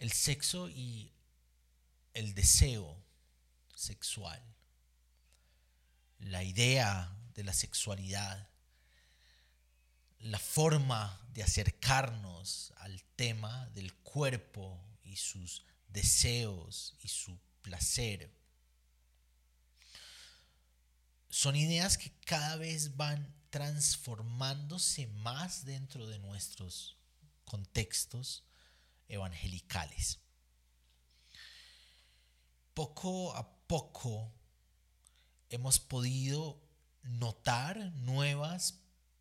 El sexo y el deseo sexual, la idea de la sexualidad, la forma de acercarnos al tema del cuerpo y sus deseos y su placer. Son ideas que cada vez van transformándose más dentro de nuestros contextos evangelicales. Poco a poco hemos podido notar nuevas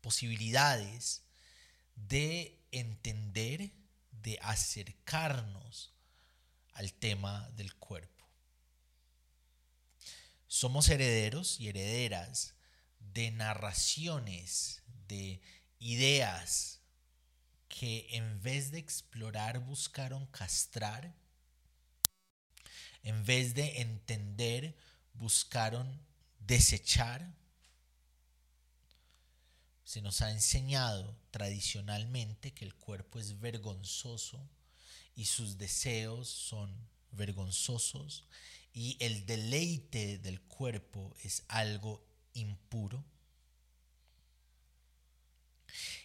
posibilidades de entender, de acercarnos al tema del cuerpo. Somos herederos y herederas de narraciones, de ideas que en vez de explorar buscaron castrar, en vez de entender buscaron desechar. Se nos ha enseñado tradicionalmente que el cuerpo es vergonzoso y sus deseos son vergonzosos y el deleite del cuerpo es algo impuro.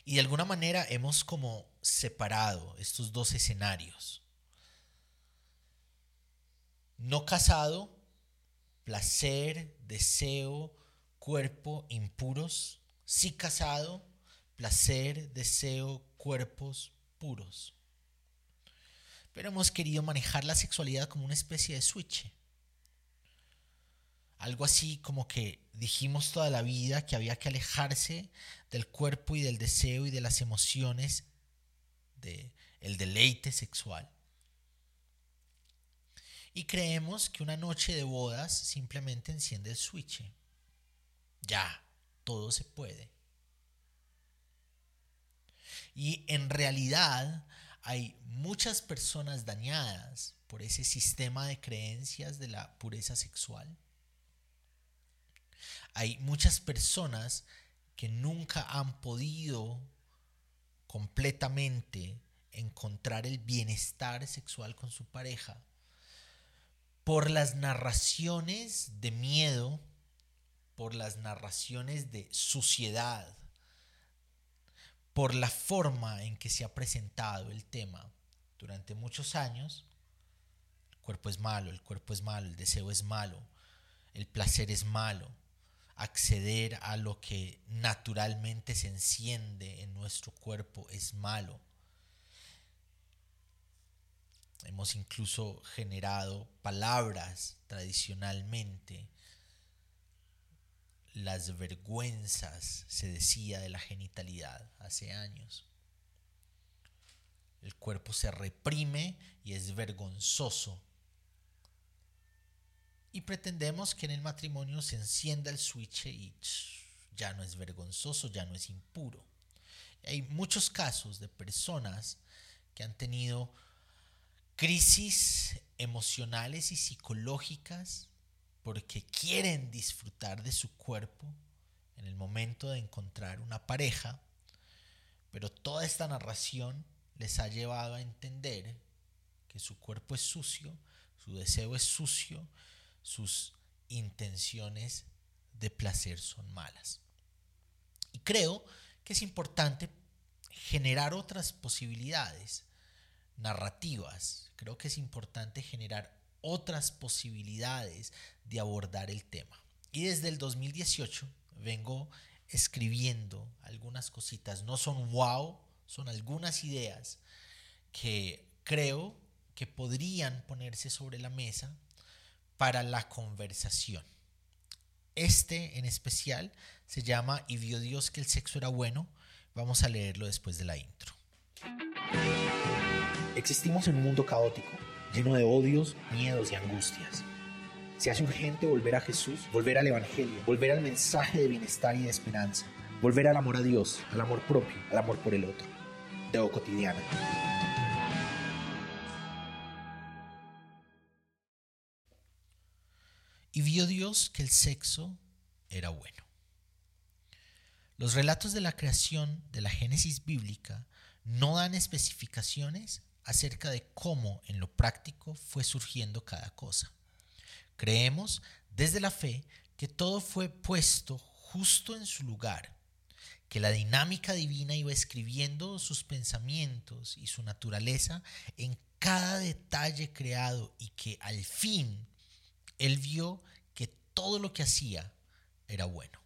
Y de alguna manera hemos como separado estos dos escenarios. No casado, placer, deseo, cuerpo impuros. Sí casado, placer, deseo, cuerpos puros. Pero hemos querido manejar la sexualidad como una especie de switch algo así como que dijimos toda la vida que había que alejarse del cuerpo y del deseo y de las emociones, del el deleite sexual. Y creemos que una noche de bodas simplemente enciende el switch. Ya, todo se puede. Y en realidad hay muchas personas dañadas por ese sistema de creencias de la pureza sexual hay muchas personas que nunca han podido completamente encontrar el bienestar sexual con su pareja por las narraciones de miedo, por las narraciones de suciedad, por la forma en que se ha presentado el tema durante muchos años. El cuerpo es malo, el cuerpo es malo, el deseo es malo, el placer es malo acceder a lo que naturalmente se enciende en nuestro cuerpo es malo. Hemos incluso generado palabras tradicionalmente. Las vergüenzas, se decía, de la genitalidad hace años. El cuerpo se reprime y es vergonzoso y pretendemos que en el matrimonio se encienda el switch y ya no es vergonzoso, ya no es impuro. hay muchos casos de personas que han tenido crisis emocionales y psicológicas porque quieren disfrutar de su cuerpo en el momento de encontrar una pareja, pero toda esta narración les ha llevado a entender que su cuerpo es sucio, su deseo es sucio sus intenciones de placer son malas. Y creo que es importante generar otras posibilidades narrativas. Creo que es importante generar otras posibilidades de abordar el tema. Y desde el 2018 vengo escribiendo algunas cositas. No son wow, son algunas ideas que creo que podrían ponerse sobre la mesa para la conversación. Este en especial se llama Y vio Dios que el sexo era bueno. Vamos a leerlo después de la intro. Existimos en un mundo caótico, lleno de odios, miedos y angustias. Se hace urgente volver a Jesús, volver al Evangelio, volver al mensaje de bienestar y de esperanza, volver al amor a Dios, al amor propio, al amor por el otro. Teo cotidiana. Que el sexo era bueno. Los relatos de la creación de la Génesis bíblica no dan especificaciones acerca de cómo en lo práctico fue surgiendo cada cosa. Creemos desde la fe que todo fue puesto justo en su lugar, que la dinámica divina iba escribiendo sus pensamientos y su naturaleza en cada detalle creado y que al fin él vio todo lo que hacía era bueno.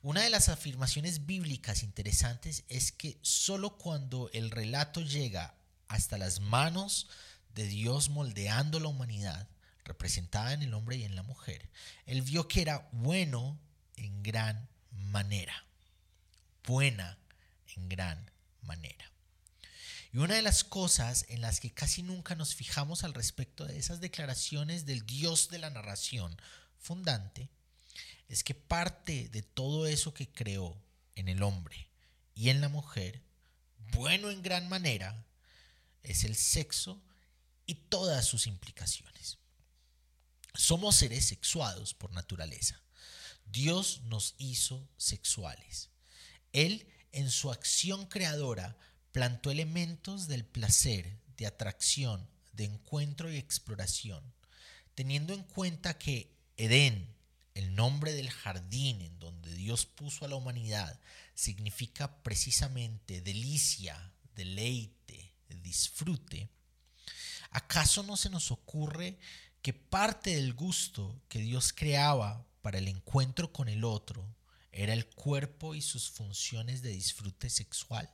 Una de las afirmaciones bíblicas interesantes es que solo cuando el relato llega hasta las manos de Dios moldeando la humanidad, representada en el hombre y en la mujer, él vio que era bueno en gran manera. Buena en gran manera. Y una de las cosas en las que casi nunca nos fijamos al respecto de esas declaraciones del Dios de la narración fundante es que parte de todo eso que creó en el hombre y en la mujer, bueno en gran manera, es el sexo y todas sus implicaciones. Somos seres sexuados por naturaleza. Dios nos hizo sexuales. Él, en su acción creadora, plantó elementos del placer, de atracción, de encuentro y exploración, teniendo en cuenta que Edén, el nombre del jardín en donde Dios puso a la humanidad, significa precisamente delicia, deleite, disfrute, ¿acaso no se nos ocurre que parte del gusto que Dios creaba para el encuentro con el otro era el cuerpo y sus funciones de disfrute sexual?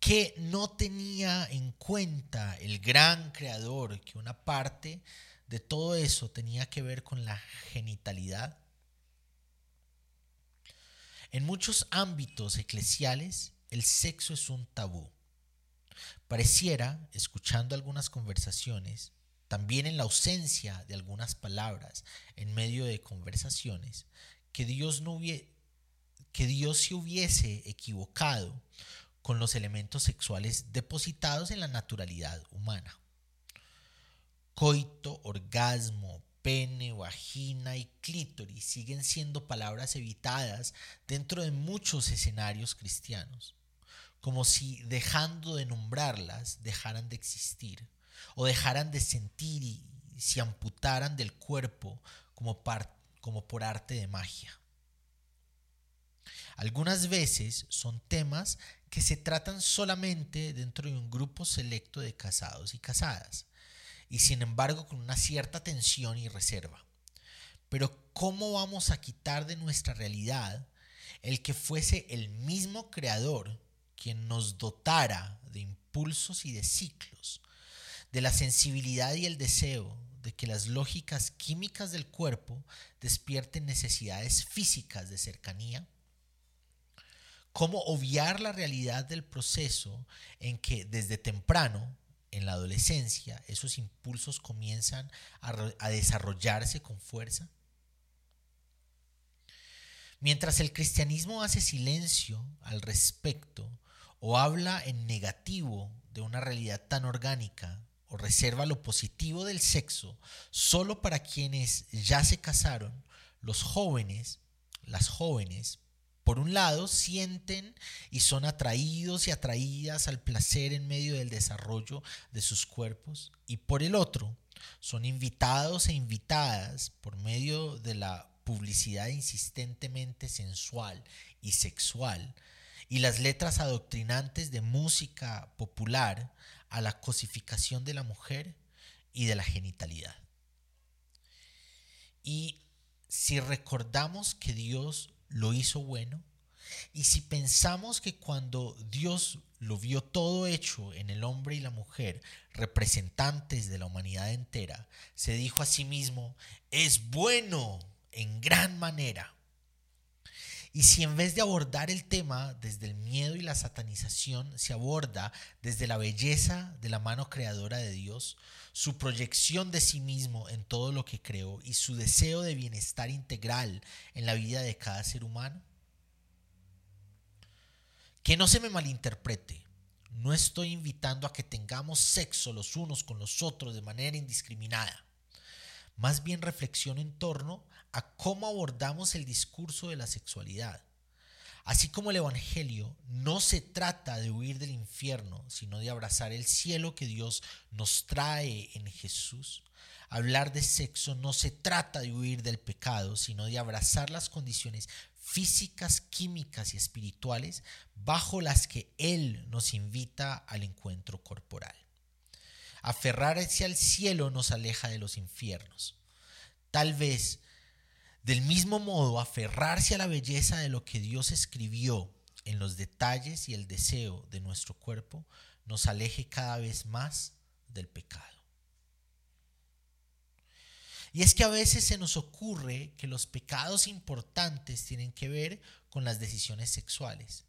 Que no tenía en cuenta el gran creador que una parte de todo eso tenía que ver con la genitalidad. En muchos ámbitos eclesiales, el sexo es un tabú. Pareciera, escuchando algunas conversaciones, también en la ausencia de algunas palabras en medio de conversaciones, que Dios, no que Dios se hubiese equivocado con los elementos sexuales depositados en la naturalidad humana coito, orgasmo, pene, vagina y clítoris siguen siendo palabras evitadas dentro de muchos escenarios cristianos, como si dejando de nombrarlas dejaran de existir o dejaran de sentir y se amputaran del cuerpo como, como por arte de magia. Algunas veces son temas que se tratan solamente dentro de un grupo selecto de casados y casadas, y sin embargo con una cierta tensión y reserva. Pero ¿cómo vamos a quitar de nuestra realidad el que fuese el mismo creador quien nos dotara de impulsos y de ciclos, de la sensibilidad y el deseo de que las lógicas químicas del cuerpo despierten necesidades físicas de cercanía? ¿Cómo obviar la realidad del proceso en que desde temprano en la adolescencia esos impulsos comienzan a, desarrollarse con fuerza? Mientras el cristianismo hace silencio al respecto o habla en negativo de una realidad tan orgánica o reserva lo positivo del sexo solo para quienes ya se casaron, los jóvenes, las jóvenes por un lado, sienten y son atraídos y atraídas al placer en medio del desarrollo de sus cuerpos, y por el otro, son invitados e invitadas por medio de la publicidad insistentemente sensual y sexual y las letras adoctrinantes de música popular a la cosificación de la mujer y de la genitalidad. Y si recordamos que Dios lo hizo bueno. Y si pensamos que cuando Dios lo vio todo hecho en el hombre y la mujer, representantes de la humanidad entera, se dijo a sí mismo, es bueno en gran manera. Y si en vez de abordar el tema desde el miedo y la satanización, se aborda desde la belleza de la mano creadora de Dios, su proyección de sí mismo en todo lo que creó y su deseo de bienestar integral en la vida de cada ser humano? Que no se me malinterprete. No estoy invitando a que tengamos sexo los unos con los otros de manera indiscriminada. Más bien reflexiono en torno a cómo abordamos el discurso de la sexualidad, Así como el Evangelio no se trata de huir del infierno, sino de abrazar el cielo que Dios nos trae en Jesús, hablar de sexo no se trata de huir del pecado, sino de abrazar las condiciones físicas, químicas y espirituales bajo las que Él nos invita al encuentro corporal. Aferrarse al cielo nos aleja de los infiernos. Tal vez del mismo modo, aferrarse a la belleza de lo que Dios escribió en los detalles y el deseo de nuestro cuerpo nos aleje cada vez más del pecado. Y es que a veces se nos ocurre que los pecados importantes tienen que ver con las decisiones sexuales,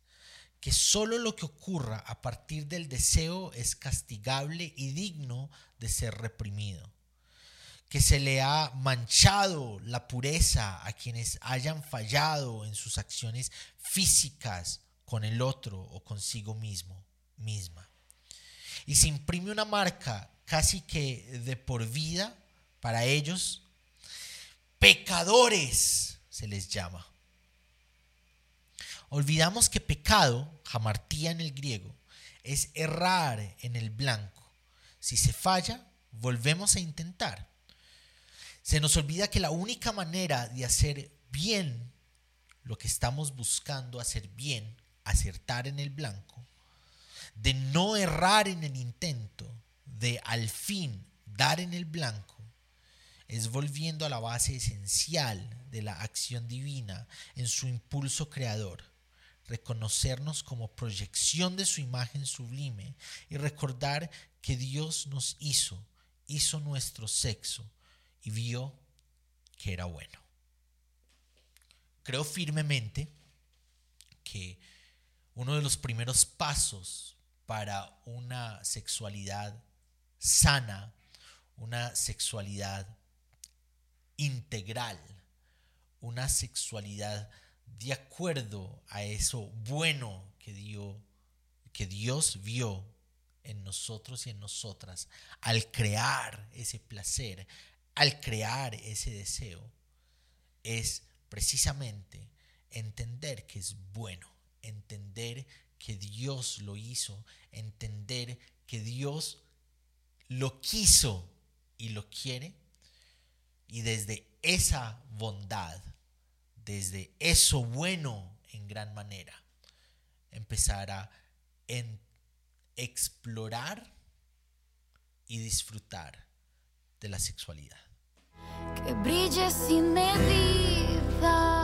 que solo lo que ocurra a partir del deseo es castigable y digno de ser reprimido que se le ha manchado la pureza a quienes hayan fallado en sus acciones físicas con el otro o consigo mismo, misma. Y se imprime una marca casi que de por vida para ellos. Pecadores se les llama. Olvidamos que pecado, jamartía en el griego, es errar en el blanco. Si se falla, volvemos a intentar. Se nos olvida que la única manera de hacer bien lo que estamos buscando hacer bien, acertar en el blanco, de no errar en el intento, de al fin dar en el blanco, es volviendo a la base esencial de la acción divina en su impulso creador, reconocernos como proyección de su imagen sublime y recordar que Dios nos hizo, hizo nuestro sexo, y vio que era bueno. Creo firmemente que uno de los primeros pasos para una sexualidad sana, una sexualidad integral, una sexualidad de acuerdo a eso bueno que, dio, que Dios vio en nosotros y en nosotras al crear ese placer, al crear ese deseo es precisamente entender que es bueno, entender que Dios lo hizo, entender que Dios lo quiso y lo quiere, y desde esa bondad, desde eso bueno en gran manera, empezar a explorar y disfrutar de la sexualidad que brille sin medida.